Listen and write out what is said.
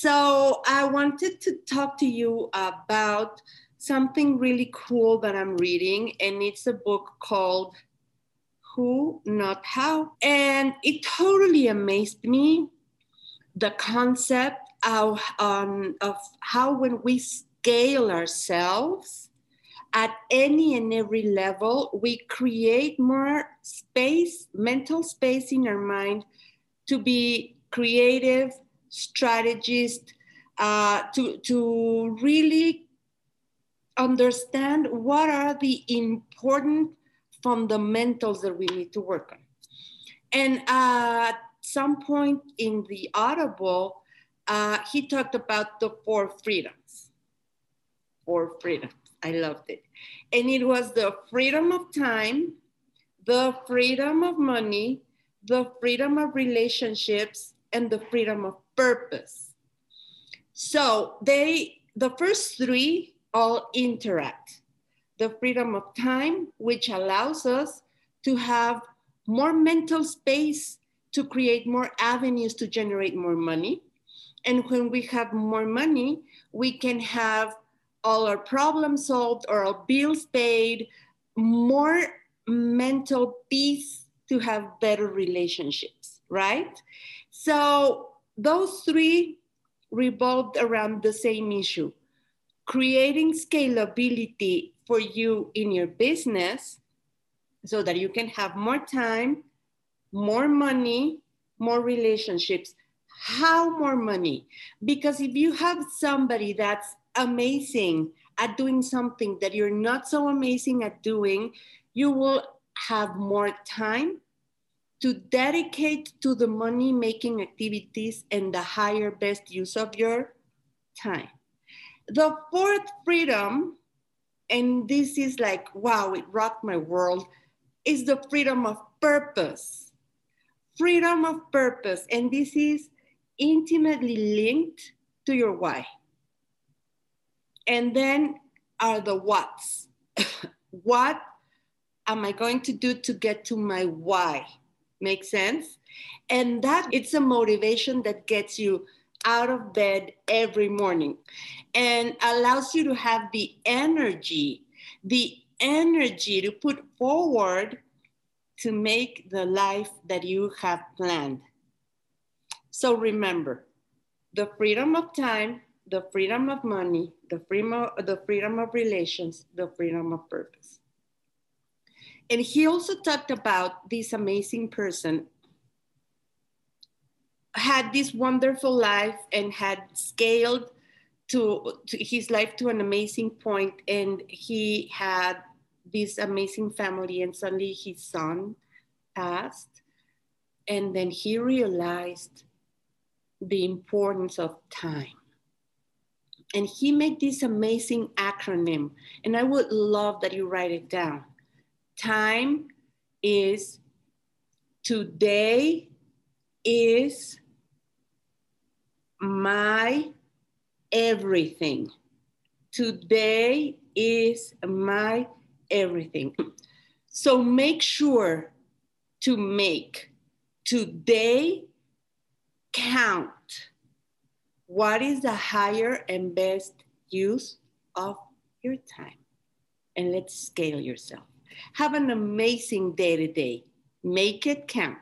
So I wanted to talk to you about something really cool that I'm reading, and it's a book called Who, Not How. And it totally amazed me the concept of, um, of how when we scale ourselves at any and every level, we create more space, mental space in our mind to be creative, strategist, uh, to, to really understand what are the important fundamentals that we need to work on. And at some point in the Audible, uh, he talked about the four freedoms. Four freedoms. I loved it. And it was the freedom of time, the freedom of money, the freedom of relationships, and the freedom of purpose. So they, the first three all interact. The freedom of time, which allows us to have more mental space to create more avenues to generate more money. And when we have more money, we can have all our problems solved or our bills paid, more mental peace to have better relationships, right? So those three revolved around the same issue creating scalability for you in your business so that you can have more time, more money, more relationships. How more money? Because if you have somebody that's amazing at doing something that you're not so amazing at doing, you will have more time to dedicate to the money making activities and the higher best use of your time. The fourth freedom, and this is like, wow, it rocked my world, is the freedom of purpose. Freedom of purpose. And this is intimately linked to your why. And then are the what's. what am I going to do to get to my why? Make sense? And that it's a motivation that gets you out of bed every morning and allows you to have the energy, the energy to put forward to make the life that you have planned. So remember the freedom of time, the freedom of money, the freedom of, the freedom of relations, the freedom of purpose. And he also talked about this amazing person had this wonderful life and had scaled to, to, his life to an amazing point. And he had this amazing family and suddenly his son passed. And then he realized the importance of time. And he made this amazing acronym. And i would love that you write it down time is today is my everything. Today is my everything. So make sure to make today count. What is the higher and best use of your time? And let's scale yourself. Have an amazing day today. Make it count.